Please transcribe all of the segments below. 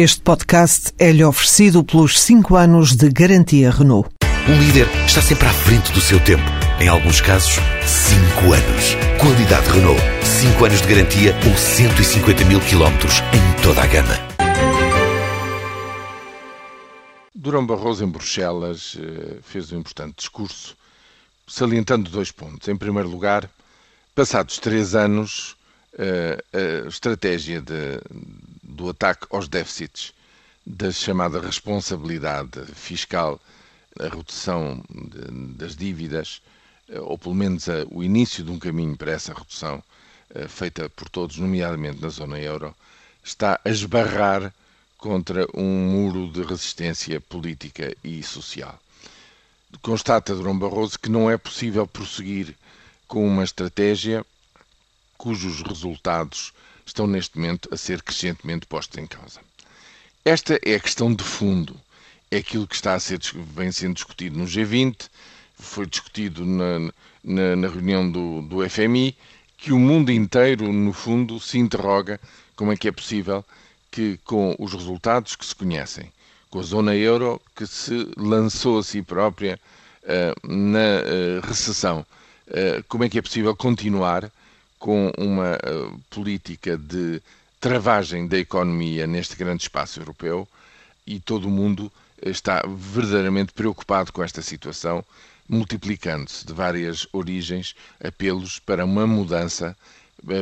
Este podcast é-lhe oferecido pelos 5 anos de garantia Renault. Um líder está sempre à frente do seu tempo. Em alguns casos, 5 anos. Qualidade Renault. 5 anos de garantia ou 150 mil quilómetros em toda a gama. Durão Barroso, em Bruxelas, eh, fez um importante discurso, salientando dois pontos. Em primeiro lugar, passados três anos, a estratégia de, do ataque aos déficits, da chamada responsabilidade fiscal, a redução de, das dívidas, eh, ou pelo menos o início de um caminho para essa redução feita por todos, nomeadamente na zona euro, está a esbarrar contra um muro de resistência política e social. Constata Durão Barroso que não é possível prosseguir com uma estratégia cujos resultados estão neste momento a ser crescentemente postos em causa. Esta é a questão de fundo, é aquilo que está a ser, vem sendo discutido no G20, foi discutido na, na, na reunião do, do FMI, que o mundo inteiro, no fundo, se interroga como é que é possível que, com os resultados que se conhecem, com a zona euro que se lançou a si própria uh, na uh, recessão, uh, como é que é possível continuar com uma política de travagem da economia neste grande espaço europeu e todo o mundo está verdadeiramente preocupado com esta situação, multiplicando-se de várias origens apelos para uma mudança,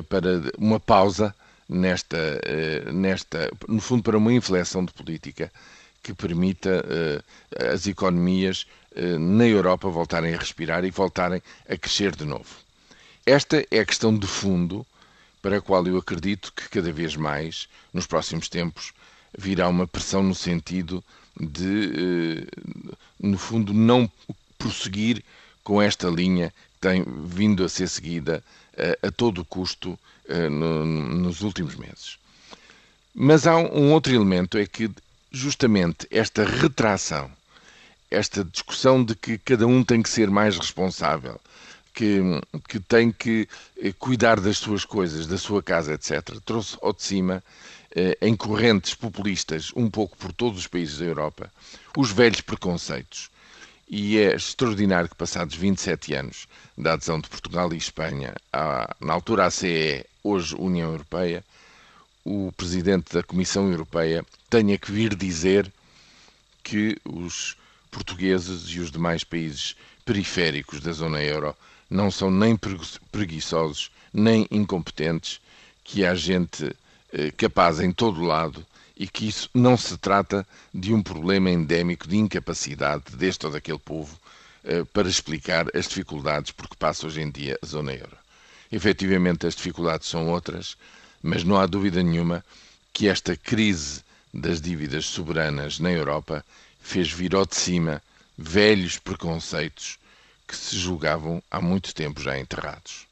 para uma pausa nesta, eh, nesta, no fundo, para uma inflexão de política que permita eh, as economias eh, na Europa voltarem a respirar e voltarem a crescer de novo. Esta é a questão de fundo para a qual eu acredito que cada vez mais, nos próximos tempos, virá uma pressão no sentido de, no fundo, não prosseguir com esta linha que tem vindo a ser seguida a todo custo eh, no, nos últimos meses. Mas há um outro elemento, é que justamente esta retração, esta discussão de que cada um tem que ser mais responsável, que, que tem que eh, cuidar das suas coisas, da sua casa, etc., trouxe ao de cima, eh, em correntes populistas, um pouco por todos os países da Europa, os velhos preconceitos. E é extraordinário que, passados 27 anos da adesão de Portugal e Espanha, à, na altura a CE, hoje União Europeia, o presidente da Comissão Europeia tenha que vir dizer que os portugueses e os demais países periféricos da zona euro não são nem preguiçosos nem incompetentes, que há gente eh, capaz em todo lado e que isso não se trata de um problema endémico de incapacidade deste ou daquele povo eh, para explicar as dificuldades por que passa hoje em dia a zona euro. Efetivamente, as dificuldades são outras, mas não há dúvida nenhuma que esta crise das dívidas soberanas na Europa fez vir ao de cima velhos preconceitos que se julgavam há muito tempo já enterrados.